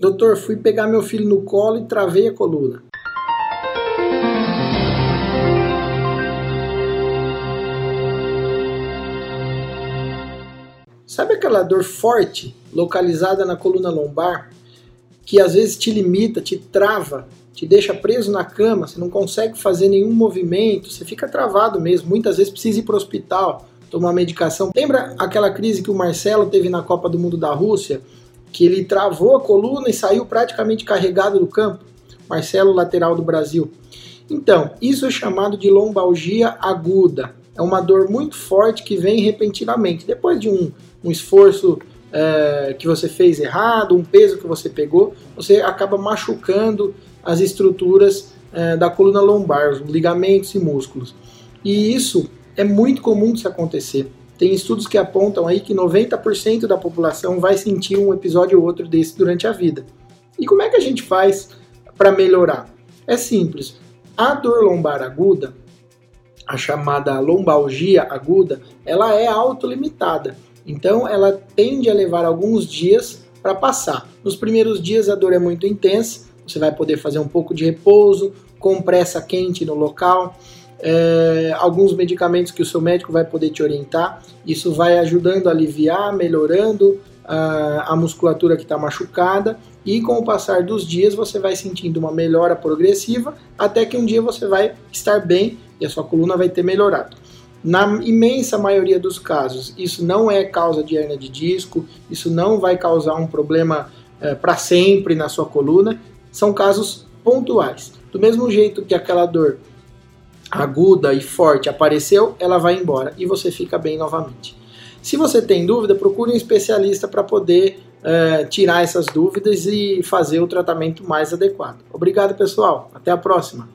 Doutor, fui pegar meu filho no colo e travei a coluna. Sabe aquela dor forte, localizada na coluna lombar, que às vezes te limita, te trava, te deixa preso na cama, você não consegue fazer nenhum movimento, você fica travado mesmo, muitas vezes precisa ir para o hospital, tomar medicação. Lembra aquela crise que o Marcelo teve na Copa do Mundo da Rússia, que ele travou a coluna e saiu praticamente carregado do campo? Marcelo, lateral do Brasil. Então, isso é chamado de lombalgia aguda. É uma dor muito forte que vem repentinamente. Depois de um, um esforço é, que você fez errado, um peso que você pegou, você acaba machucando as estruturas é, da coluna lombar, os ligamentos e músculos. E isso é muito comum de se acontecer. Tem estudos que apontam aí que 90% da população vai sentir um episódio ou outro desse durante a vida. E como é que a gente faz para melhorar? É simples. A dor lombar aguda, a chamada lombalgia aguda, ela é autolimitada. Então ela tende a levar alguns dias para passar. Nos primeiros dias a dor é muito intensa, você vai poder fazer um pouco de repouso, compressa quente no local é, alguns medicamentos que o seu médico vai poder te orientar. Isso vai ajudando a aliviar, melhorando a, a musculatura que está machucada e com o passar dos dias você vai sentindo uma melhora progressiva até que um dia você vai estar bem e a sua coluna vai ter melhorado. Na imensa maioria dos casos, isso não é causa de hernia de disco, isso não vai causar um problema é, para sempre na sua coluna, são casos pontuais. Do mesmo jeito que aquela dor aguda e forte apareceu, ela vai embora e você fica bem novamente. Se você tem dúvida, procure um especialista para poder é, tirar essas dúvidas e fazer o tratamento mais adequado. Obrigado, pessoal. Até a próxima.